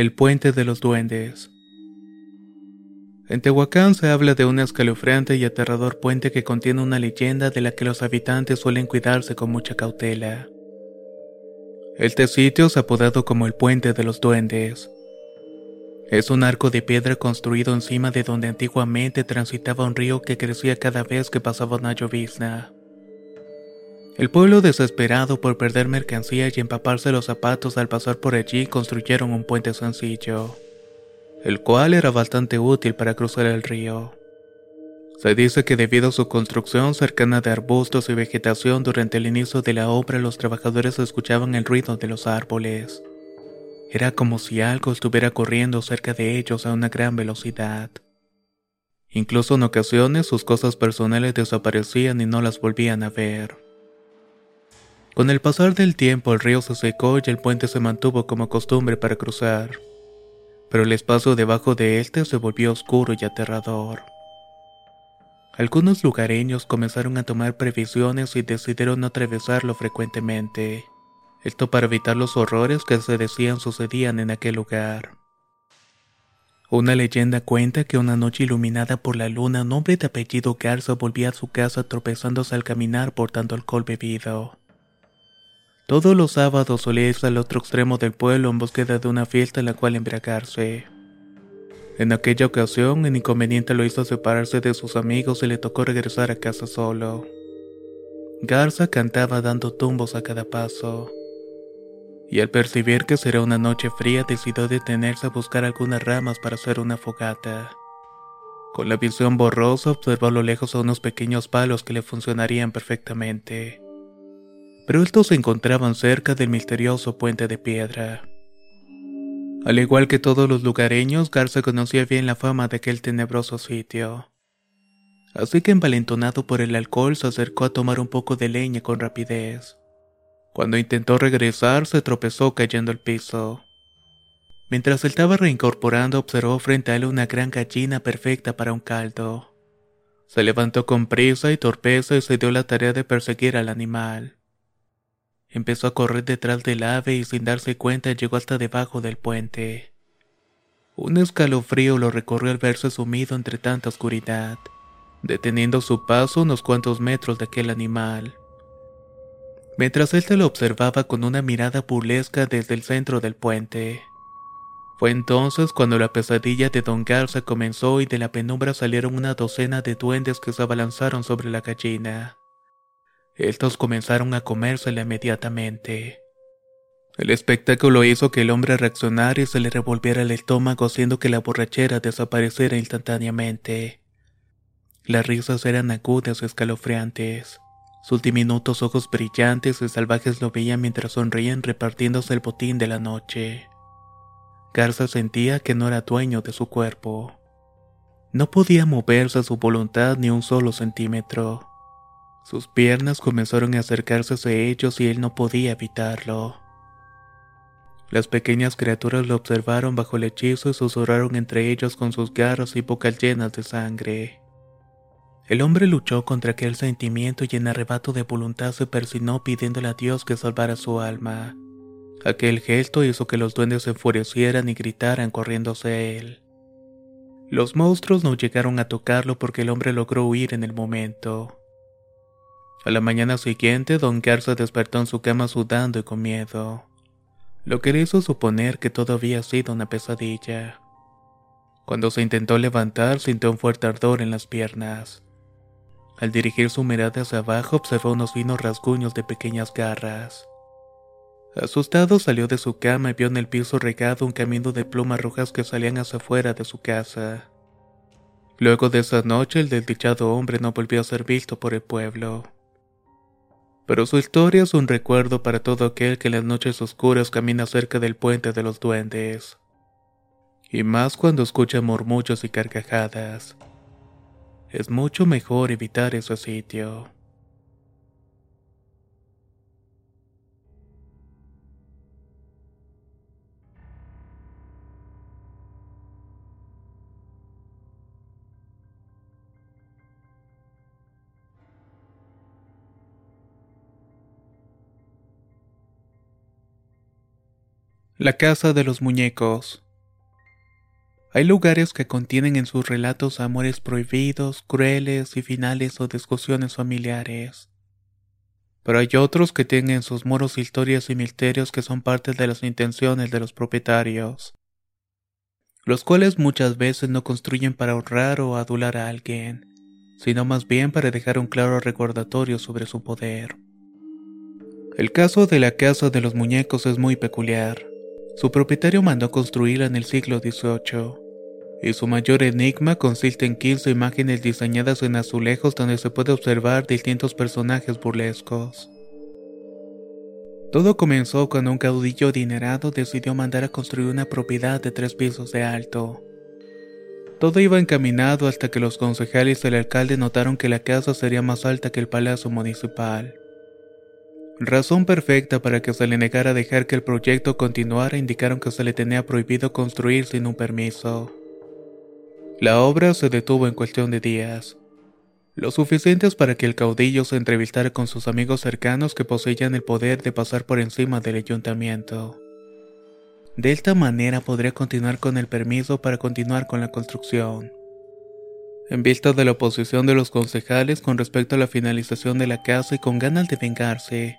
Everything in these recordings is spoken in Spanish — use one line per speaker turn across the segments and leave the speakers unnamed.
El puente de los duendes. En Tehuacán se habla de un escalofriante y aterrador puente que contiene una leyenda de la que los habitantes suelen cuidarse con mucha cautela. Este sitio es apodado como el Puente de los Duendes. Es un arco de piedra construido encima de donde antiguamente transitaba un río que crecía cada vez que pasaba una llovizna. El pueblo desesperado por perder mercancía y empaparse los zapatos al pasar por allí construyeron un puente sencillo, el cual era bastante útil para cruzar el río. Se dice que debido a su construcción cercana de arbustos y vegetación durante el inicio de la obra los trabajadores escuchaban el ruido de los árboles. Era como si algo estuviera corriendo cerca de ellos a una gran velocidad. Incluso en ocasiones sus cosas personales desaparecían y no las volvían a ver. Con el pasar del tiempo el río se secó y el puente se mantuvo como costumbre para cruzar, pero el espacio debajo de este se volvió oscuro y aterrador. Algunos lugareños comenzaron a tomar previsiones y decidieron no atravesarlo frecuentemente, esto para evitar los horrores que se decían sucedían en aquel lugar. Una leyenda cuenta que una noche iluminada por la luna un hombre de apellido Garza volvía a su casa tropezándose al caminar por tanto alcohol bebido. Todos los sábados solía irse al otro extremo del pueblo en búsqueda de una fiesta en la cual embriagarse. En aquella ocasión, el inconveniente lo hizo separarse de sus amigos y le tocó regresar a casa solo. Garza cantaba dando tumbos a cada paso. Y al percibir que sería una noche fría, decidió detenerse a buscar algunas ramas para hacer una fogata. Con la visión borrosa, observó a lo lejos a unos pequeños palos que le funcionarían perfectamente pero estos se encontraban cerca del misterioso puente de piedra. Al igual que todos los lugareños, Garza conocía bien la fama de aquel tenebroso sitio. Así que envalentonado por el alcohol se acercó a tomar un poco de leña con rapidez. Cuando intentó regresar se tropezó cayendo al piso. Mientras estaba reincorporando observó frente a él una gran gallina perfecta para un caldo. Se levantó con prisa y torpeza y se dio la tarea de perseguir al animal. Empezó a correr detrás del ave y sin darse cuenta llegó hasta debajo del puente. Un escalofrío lo recorrió al verse sumido entre tanta oscuridad, deteniendo su paso unos cuantos metros de aquel animal. Mientras él se lo observaba con una mirada burlesca desde el centro del puente. Fue entonces cuando la pesadilla de Don Garza comenzó y de la penumbra salieron una docena de duendes que se abalanzaron sobre la gallina. Estos comenzaron a comérsela inmediatamente. El espectáculo hizo que el hombre reaccionara y se le revolviera el estómago haciendo que la borrachera desapareciera instantáneamente. Las risas eran agudas y escalofriantes. Sus diminutos ojos brillantes y salvajes lo veían mientras sonreían repartiéndose el botín de la noche. Garza sentía que no era dueño de su cuerpo. No podía moverse a su voluntad ni un solo centímetro. Sus piernas comenzaron a acercarse hacia ellos y él no podía evitarlo. Las pequeñas criaturas lo observaron bajo el hechizo y susurraron entre ellos con sus garras y bocas llenas de sangre. El hombre luchó contra aquel sentimiento y en arrebato de voluntad se persinó pidiéndole a Dios que salvara su alma. Aquel gesto hizo que los duendes se enfurecieran y gritaran corriéndose a él. Los monstruos no llegaron a tocarlo porque el hombre logró huir en el momento. A la mañana siguiente, Don Garza despertó en su cama sudando y con miedo, lo que le hizo suponer que todo había sido una pesadilla. Cuando se intentó levantar, sintió un fuerte ardor en las piernas. Al dirigir su mirada hacia abajo, observó unos finos rasguños de pequeñas garras. Asustado salió de su cama y vio en el piso regado un camino de plumas rojas que salían hacia afuera de su casa. Luego de esa noche el desdichado hombre no volvió a ser visto por el pueblo. Pero su historia es un recuerdo para todo aquel que en las noches oscuras camina cerca del puente de los duendes. Y más cuando escucha murmullos y carcajadas. Es mucho mejor evitar ese sitio. La Casa de los Muñecos. Hay lugares que contienen en sus relatos amores prohibidos, crueles y finales o discusiones familiares. Pero hay otros que tienen en sus muros historias y misterios que son parte de las intenciones de los propietarios, los cuales muchas veces no construyen para honrar o adular a alguien, sino más bien para dejar un claro recordatorio sobre su poder. El caso de la Casa de los Muñecos es muy peculiar. Su propietario mandó construirla en el siglo XVIII, y su mayor enigma consiste en 15 imágenes diseñadas en azulejos donde se puede observar distintos personajes burlescos. Todo comenzó cuando un caudillo adinerado decidió mandar a construir una propiedad de tres pisos de alto. Todo iba encaminado hasta que los concejales y el alcalde notaron que la casa sería más alta que el palacio municipal. Razón perfecta para que se le negara dejar que el proyecto continuara indicaron que se le tenía prohibido construir sin un permiso. La obra se detuvo en cuestión de días, lo suficientes para que el caudillo se entrevistara con sus amigos cercanos que poseían el poder de pasar por encima del ayuntamiento. De esta manera podría continuar con el permiso para continuar con la construcción. En vista de la oposición de los concejales con respecto a la finalización de la casa y con ganas de vengarse,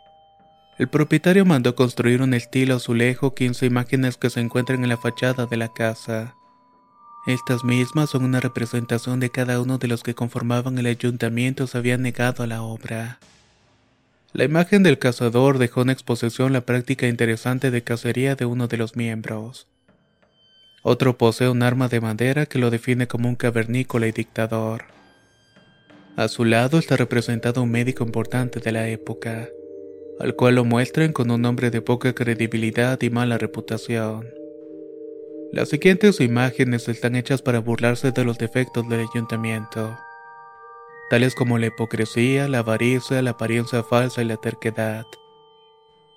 el propietario mandó construir un estilo azulejo 15 imágenes que se encuentran en la fachada de la casa. Estas mismas son una representación de cada uno de los que conformaban el ayuntamiento se habían negado a la obra. La imagen del cazador dejó en exposición la práctica interesante de cacería de uno de los miembros. Otro posee un arma de madera que lo define como un cavernícola y dictador. A su lado está representado un médico importante de la época al cual lo muestran con un hombre de poca credibilidad y mala reputación. Las siguientes imágenes están hechas para burlarse de los defectos del ayuntamiento, tales como la hipocresía, la avaricia, la apariencia falsa y la terquedad.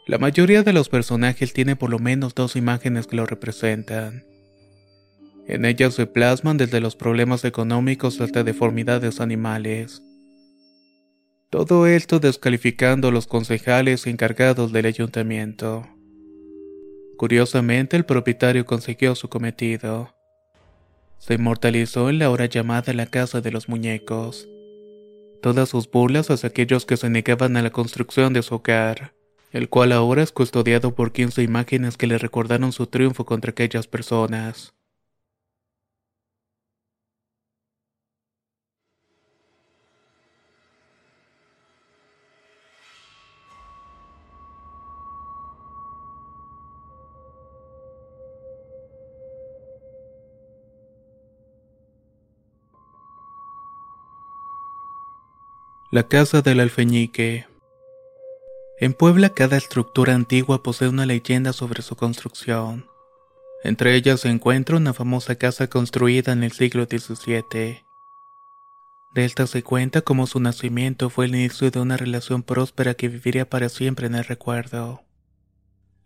La mayoría de los personajes tienen por lo menos dos imágenes que lo representan. En ellas se plasman desde los problemas económicos hasta deformidades animales. Todo esto descalificando a los concejales encargados del ayuntamiento. Curiosamente, el propietario consiguió su cometido. Se inmortalizó en la hora llamada la Casa de los Muñecos. Todas sus burlas hacia aquellos que se negaban a la construcción de su hogar, el cual ahora es custodiado por 15 imágenes que le recordaron su triunfo contra aquellas personas. La Casa del Alfeñique. En Puebla cada estructura antigua posee una leyenda sobre su construcción. Entre ellas se encuentra una famosa casa construida en el siglo XVII. De esta se cuenta como su nacimiento fue el inicio de una relación próspera que viviría para siempre en el recuerdo.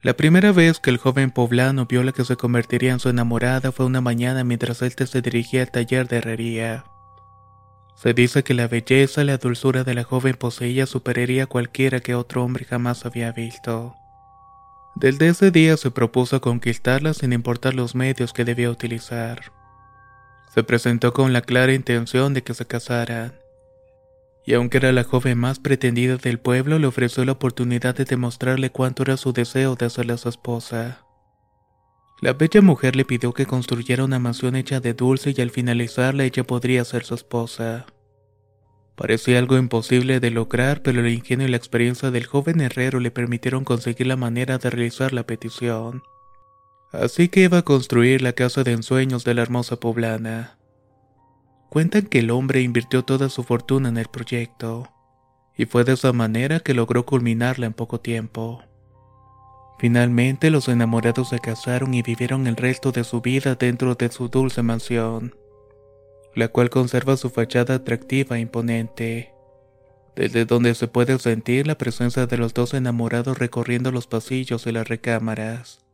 La primera vez que el joven poblano vio la que se convertiría en su enamorada fue una mañana mientras él se dirigía al taller de herrería. Se dice que la belleza y la dulzura de la joven poseía superaría cualquiera que otro hombre jamás había visto. Desde ese día se propuso conquistarla sin importar los medios que debía utilizar. Se presentó con la clara intención de que se casaran. Y aunque era la joven más pretendida del pueblo, le ofreció la oportunidad de demostrarle cuánto era su deseo de hacerla su esposa. La bella mujer le pidió que construyera una mansión hecha de dulce y al finalizarla ella podría ser su esposa. Parecía algo imposible de lograr, pero el ingenio y la experiencia del joven herrero le permitieron conseguir la manera de realizar la petición. Así que iba a construir la casa de ensueños de la hermosa poblana. Cuentan que el hombre invirtió toda su fortuna en el proyecto, y fue de esa manera que logró culminarla en poco tiempo. Finalmente los enamorados se casaron y vivieron el resto de su vida dentro de su dulce mansión la cual conserva su fachada atractiva e imponente, desde donde se puede sentir la presencia de los dos enamorados recorriendo los pasillos y las recámaras.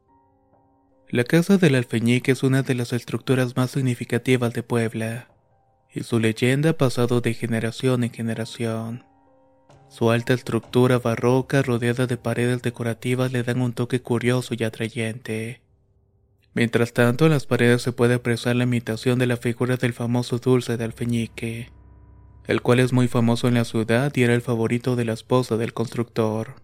La casa del alfeñique es una de las estructuras más significativas de Puebla, y su leyenda ha pasado de generación en generación. Su alta estructura barroca rodeada de paredes decorativas le dan un toque curioso y atrayente. Mientras tanto, en las paredes se puede apreciar la imitación de la figura del famoso dulce de alfeñique, el cual es muy famoso en la ciudad y era el favorito de la esposa del constructor.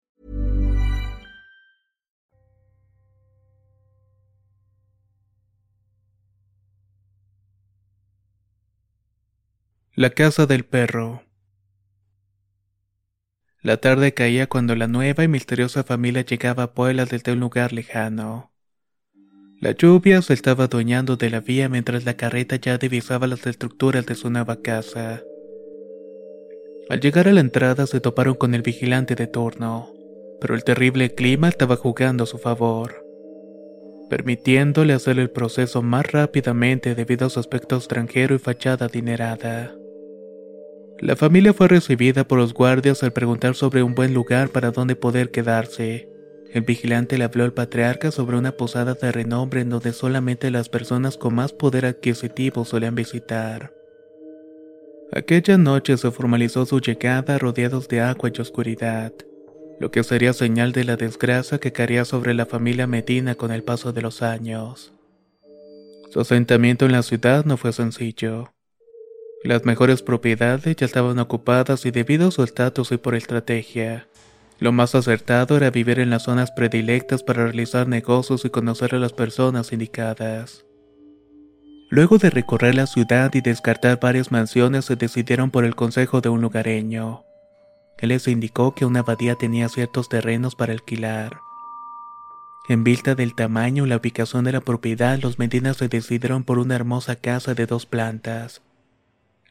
La casa del perro. La tarde caía cuando la nueva y misteriosa familia llegaba a Puebla desde un lugar lejano. La lluvia se estaba adueñando de la vía mientras la carreta ya divisaba las estructuras de su nueva casa. Al llegar a la entrada se toparon con el vigilante de turno, pero el terrible clima estaba jugando a su favor, permitiéndole hacer el proceso más rápidamente debido a su aspecto extranjero y fachada adinerada. La familia fue recibida por los guardias al preguntar sobre un buen lugar para donde poder quedarse. El vigilante le habló al patriarca sobre una posada de renombre en donde solamente las personas con más poder adquisitivo solían visitar. Aquella noche se formalizó su llegada rodeados de agua y oscuridad, lo que sería señal de la desgracia que caería sobre la familia Medina con el paso de los años. Su asentamiento en la ciudad no fue sencillo. Las mejores propiedades ya estaban ocupadas y debido a su estatus y por estrategia, lo más acertado era vivir en las zonas predilectas para realizar negocios y conocer a las personas indicadas. Luego de recorrer la ciudad y descartar varias mansiones, se decidieron por el consejo de un lugareño. Él les indicó que una abadía tenía ciertos terrenos para alquilar. En vista del tamaño y la ubicación de la propiedad, los Medinas se decidieron por una hermosa casa de dos plantas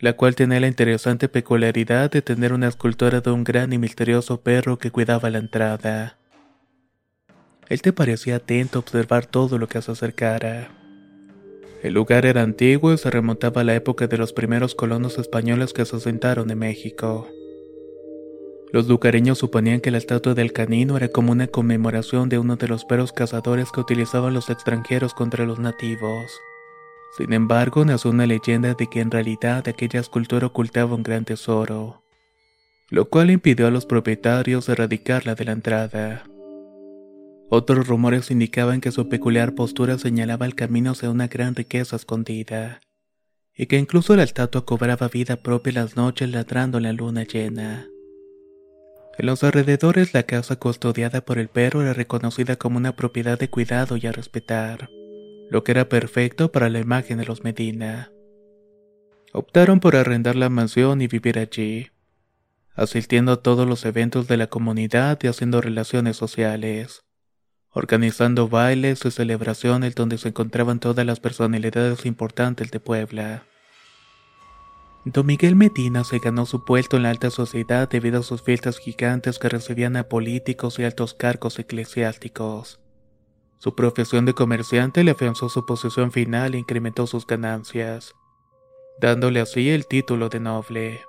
la cual tenía la interesante peculiaridad de tener una escultura de un gran y misterioso perro que cuidaba la entrada. Él te parecía atento a observar todo lo que se acercara. El lugar era antiguo y se remontaba a la época de los primeros colonos españoles que se asentaron en México. Los lugareños suponían que la estatua del canino era como una conmemoración de uno de los perros cazadores que utilizaban los extranjeros contra los nativos Sin embargo, nació una leyenda de que en realidad aquella escultura ocultaba un gran tesoro, lo cual impidió a los propietarios erradicarla de la entrada. Otros rumores indicaban que su peculiar postura señalaba el camino hacia una gran riqueza escondida, y que incluso la estatua cobraba vida propia las noches ladrando en la luna llena. En los alrededores la casa custodiada por el perro era reconocida como una propiedad de cuidado y a respetar, lo que era perfecto para la imagen de los Medina. Optaron por arrendar la mansión y vivir allí, asistiendo a todos los eventos de la comunidad y haciendo relaciones sociales, organizando bailes y celebraciones donde se encontraban todas las personalidades importantes de Puebla. Don Miguel Medina se ganó su puesto en la alta sociedad debido a sus fiestas gigantes que recibían a políticos y altos cargos eclesiásticos. Su profesión de comerciante le afianzó su posición final e incrementó sus ganancias, dándole así el título de noble.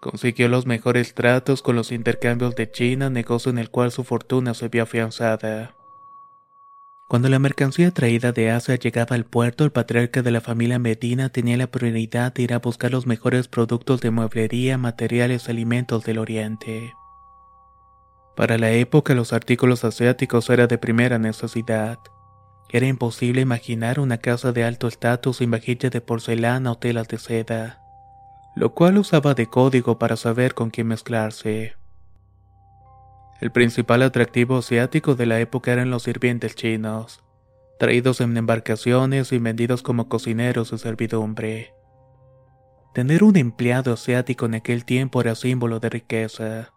Consiguió los mejores tratos con los intercambios de China, negocio en el cual su fortuna se vio afianzada. Cuando la mercancía traída de Asia llegaba al puerto, el patriarca de la familia Medina tenía la prioridad de ir a buscar los mejores productos de mueblería, materiales y alimentos del Oriente. Para la época los artículos asiáticos eran de primera necesidad. Era imposible imaginar una casa de alto estatus sin vajilla de porcelana o telas de seda, lo cual usaba de código para saber con quién mezclarse. El principal atractivo asiático de la época eran los sirvientes chinos, traídos en embarcaciones y vendidos como cocineros de servidumbre. Tener un empleado asiático en aquel tiempo era símbolo de riqueza.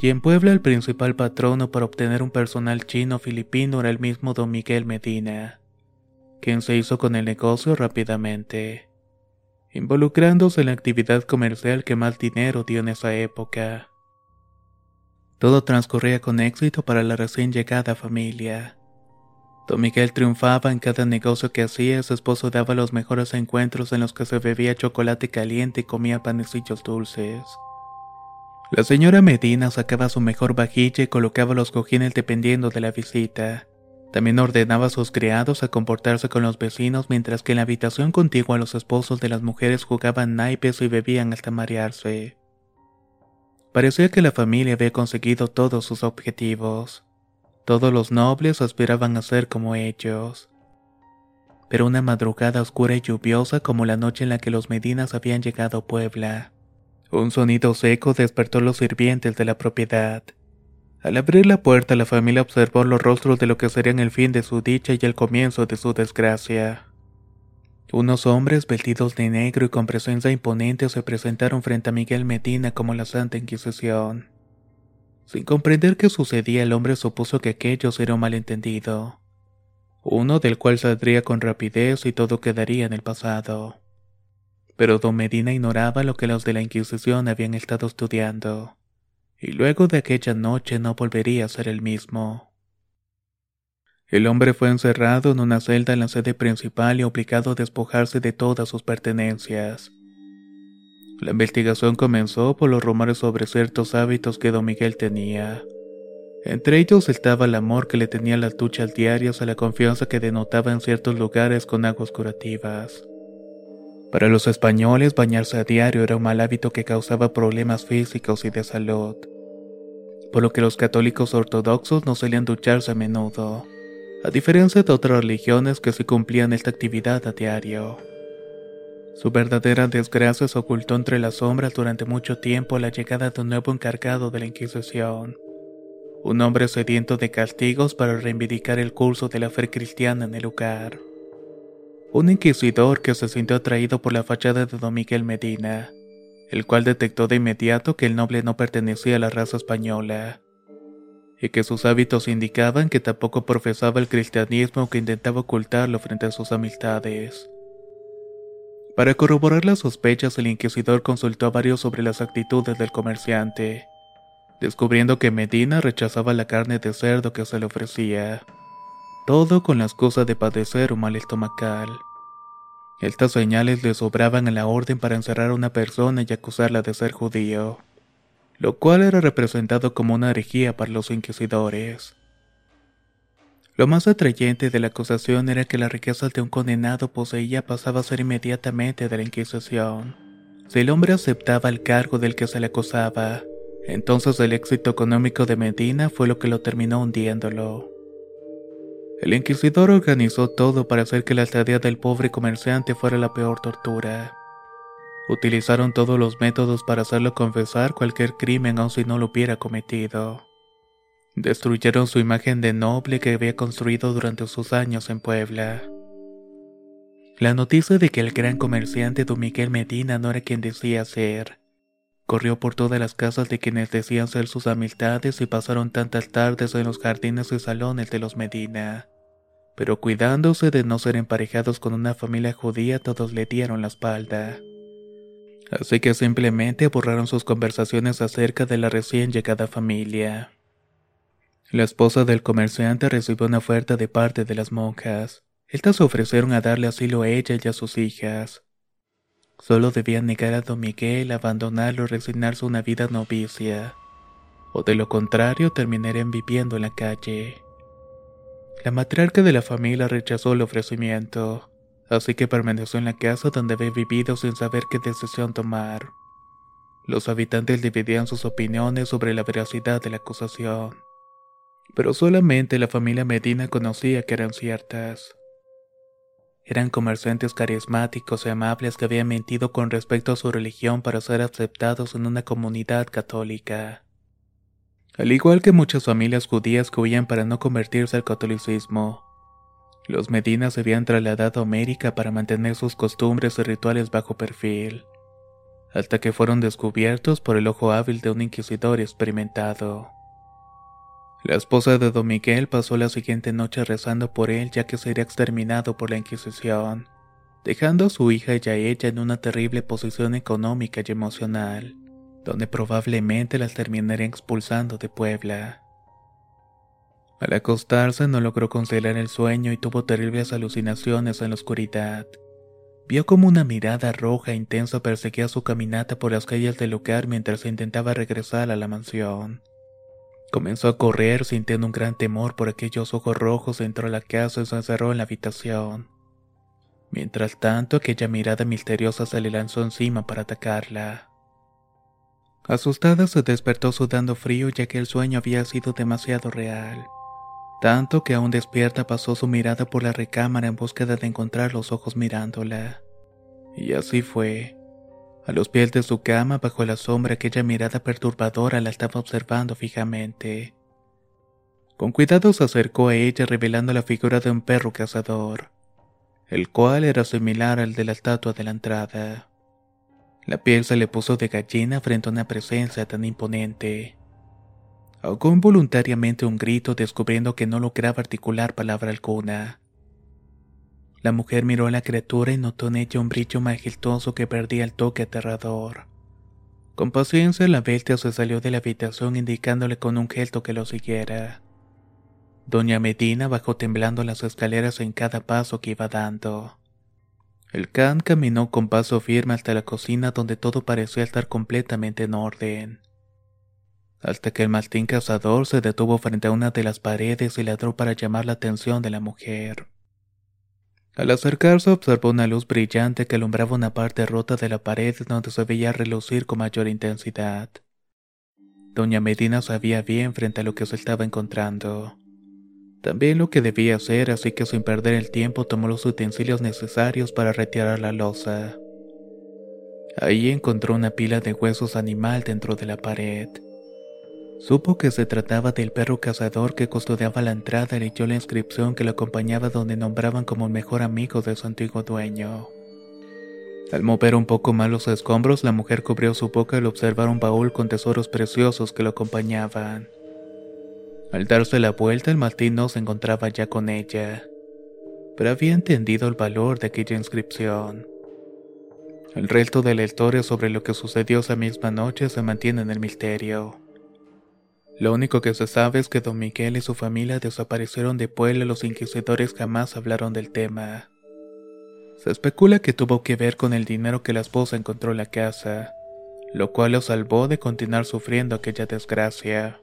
Y en Puebla el principal patrono para obtener un personal chino filipino era el mismo don Miguel Medina, quien se hizo con el negocio rápidamente, involucrándose en la actividad comercial que más dinero dio en esa época. Todo transcurría con éxito para la recién llegada familia. Don Miguel triunfaba en cada negocio que hacía, su esposo daba los mejores encuentros en los que se bebía chocolate caliente y comía panecillos dulces. La señora Medina sacaba su mejor vajilla y colocaba los cojines dependiendo de la visita. También ordenaba a sus criados a comportarse con los vecinos mientras que en la habitación contigua los esposos de las mujeres jugaban naipes y bebían hasta marearse. Parecía que la familia había conseguido todos sus objetivos. Todos los nobles aspiraban a ser como ellos. Pero una madrugada oscura y lluviosa como la noche en la que los Medinas habían llegado a Puebla. Un sonido seco despertó a los sirvientes de la propiedad. Al abrir la puerta la familia observó los rostros de lo que serían el fin de su dicha y el comienzo de su desgracia. Unos hombres vestidos de negro y con presencia imponente se presentaron frente a Miguel Medina como la Santa Inquisición. Sin comprender qué sucedía, el hombre supuso que aquello era un malentendido, uno del cual saldría con rapidez y todo quedaría en el pasado. Pero don Medina ignoraba lo que los de la Inquisición habían estado estudiando, y luego de aquella noche no volvería a ser el mismo. El hombre fue encerrado en una celda en la sede principal y obligado a despojarse de todas sus pertenencias. La investigación comenzó por los rumores sobre ciertos hábitos que don Miguel tenía. Entre ellos estaba el amor que le tenía a las duchas diarias a la confianza que denotaba en ciertos lugares con aguas curativas. Para los españoles, bañarse a diario era un mal hábito que causaba problemas físicos y de salud, por lo que los católicos ortodoxos no solían ducharse a menudo a diferencia de otras religiones que sí cumplían esta actividad a diario. Su verdadera desgracia se ocultó entre las sombras durante mucho tiempo la llegada de un nuevo encargado de la Inquisición, un hombre sediento de castigos para reivindicar el curso de la fe cristiana en el lugar. Un inquisidor que se sintió atraído por la fachada de don Miguel Medina, el cual detectó de inmediato que el noble no pertenecía a la raza española y que sus hábitos indicaban que tampoco profesaba el cristianismo que intentaba ocultarlo frente a sus amistades. Para corroborar las sospechas, el inquisidor consultó a varios sobre las actitudes del comerciante, descubriendo que Medina rechazaba la carne de cerdo que se le ofrecía, todo con la excusa de padecer un mal estomacal. Estas señales le sobraban en la orden para encerrar a una persona y acusarla de ser judío lo cual era representado como una herejía para los inquisidores. Lo más atrayente de la acusación era que la riqueza de un condenado poseía pasaba a ser inmediatamente de la Inquisición. Si el hombre aceptaba el cargo del que se le acusaba, entonces el éxito económico de Medina fue lo que lo terminó hundiéndolo. El inquisidor organizó todo para hacer que la estadía del pobre comerciante fuera la peor tortura. Utilizaron todos los métodos para hacerlo confesar cualquier crimen aun si no lo hubiera cometido. Destruyeron su imagen de noble que había construido durante sus años en Puebla. La noticia de que el gran comerciante don Miguel Medina no era quien decía ser, corrió por todas las casas de quienes decían ser sus amistades y pasaron tantas tardes en los jardines y salones de los Medina. Pero cuidándose de no ser emparejados con una familia judía, todos le dieron la espalda. Así que simplemente borraron sus conversaciones acerca de la recién llegada familia. La esposa del comerciante recibió una oferta de parte de las monjas. Estas ofrecieron a darle asilo a ella y a sus hijas. Solo debían negar a don Miguel, abandonarlo y resignarse a una vida novicia. O de lo contrario terminarían viviendo en la calle. La matriarca de la familia rechazó el ofrecimiento, así que permaneció en la casa donde había vivido sin saber qué decisión tomar. Los habitantes dividían sus opiniones sobre la veracidad de la acusación pero solamente la familia Medina conocía que eran ciertas. Eran comerciantes carismáticos y amables que habían mentido con respecto a su religión para ser aceptados en una comunidad católica. Al igual que muchas familias judías que huían para no convertirse al catolicismo, los Medinas se habían trasladado a América para mantener sus costumbres y rituales bajo perfil, hasta que fueron descubiertos por el ojo hábil de un inquisidor experimentado. La esposa de Don Miguel pasó la siguiente noche rezando por él ya que sería exterminado por la Inquisición, dejando a su hija y a ella en una terrible posición económica y emocional, donde probablemente las terminaría expulsando de Puebla. Al acostarse no logró conciliar el sueño y tuvo terribles alucinaciones en la oscuridad. Vio como una mirada roja e intensa perseguía su caminata por las calles del lugar mientras intentaba regresar a la mansión. Comenzó a correr sintiendo un gran temor por aquellos ojos rojos dentro de la casa y se encerró en la habitación. Mientras tanto, aquella mirada misteriosa se le lanzó encima para atacarla. Asustada se despertó sudando frío ya que el sueño había sido demasiado real. Tanto que aún despierta pasó su mirada por la recámara en búsqueda de encontrar los ojos mirándola. Y así fue. A los pies de su cama, bajo la sombra, aquella mirada perturbadora la estaba observando fijamente. Con cuidado se acercó a ella revelando la figura de un perro cazador, el cual era similar al de la estatua de la entrada. La piel se le puso de gallina frente a una presencia tan imponente. Ahogó involuntariamente un grito descubriendo que no lograba articular palabra alguna. La mujer miró a la criatura y notó en ella un brillo majestuoso que perdía el toque aterrador. Con paciencia la bestia se salió de la habitación indicándole con un gesto que lo siguiera. Doña Medina bajó temblando las escaleras en cada paso que iba dando. El can caminó con paso firme hasta la cocina donde todo parecía estar completamente en orden. Hasta que el maltín cazador se detuvo frente a una de las paredes y ladró para llamar la atención de la mujer. Al acercarse observó una luz brillante que alumbraba una parte rota de la pared donde se veía relucir con mayor intensidad. Doña Medina sabía bien frente a lo que se estaba encontrando. También lo que debía hacer, así que sin perder el tiempo tomó los utensilios necesarios para retirar la losa. Ahí encontró una pila de huesos animal dentro de la pared. Supo que se trataba del perro cazador que custodiaba la entrada y leyó la inscripción que lo acompañaba donde nombraban como mejor amigo de su antiguo dueño. Al mover un poco más los escombros, la mujer cubrió su boca al observar un baúl con tesoros preciosos que lo acompañaban. Al darse la vuelta, el Martín no se encontraba ya con ella, pero había entendido el valor de aquella inscripción. El resto de la historia sobre lo que sucedió esa misma noche se mantiene en el misterio. Lo único que se sabe es que don Miguel y su familia desaparecieron de Puebla y los inquisidores jamás hablaron del tema. Se especula que tuvo que ver con el dinero que la esposa encontró en la casa, lo cual lo salvó de continuar sufriendo aquella desgracia.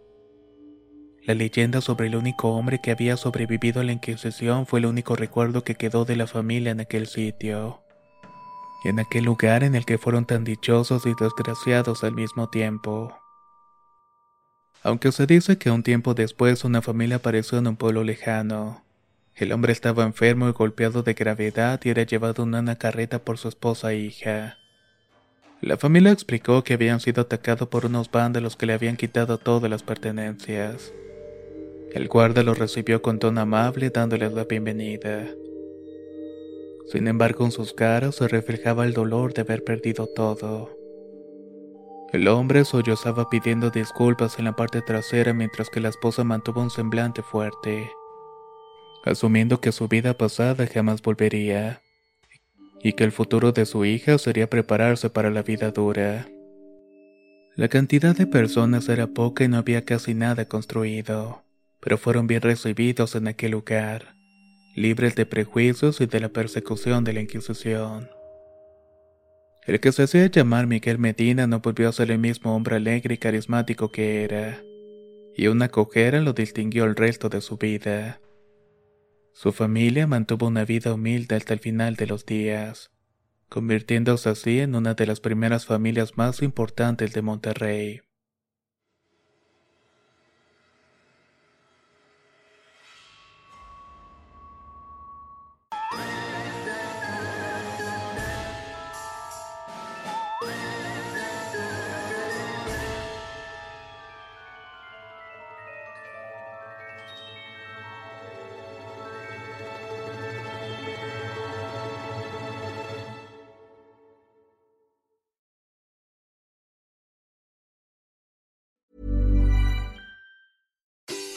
La leyenda sobre el único hombre que había sobrevivido a la Inquisición fue el único recuerdo que quedó de la familia en aquel sitio. Y en aquel lugar en el que fueron tan dichosos y desgraciados al mismo tiempo. Aunque se dice que un tiempo después una familia apareció en un pueblo lejano. El hombre estaba enfermo y golpeado de gravedad y era llevado en una carreta por su esposa e hija. La familia explicó que habían sido atacados por unos vándalos que le habían quitado todas las pertenencias. El guarda los recibió con tono amable dándoles la bienvenida. Sin embargo, en sus caras se reflejaba el dolor de haber perdido todo. El hombre sollozaba pidiendo disculpas en la parte trasera mientras que la esposa mantuvo un semblante fuerte, asumiendo que su vida pasada jamás volvería, y que el futuro de su hija sería prepararse para la vida dura. La cantidad de personas era poca y no había casi nada construido pero fueron bien recibidos en aquel lugar, libres de prejuicios y de la persecución de la Inquisición. El que se hacía llamar Miguel Medina no volvió a ser el mismo hombre alegre y carismático que era, y una cojera lo distinguió el resto de su vida. Su familia mantuvo una vida humilde hasta el final de los días, convirtiéndose así en una de las primeras familias más importantes de Monterrey.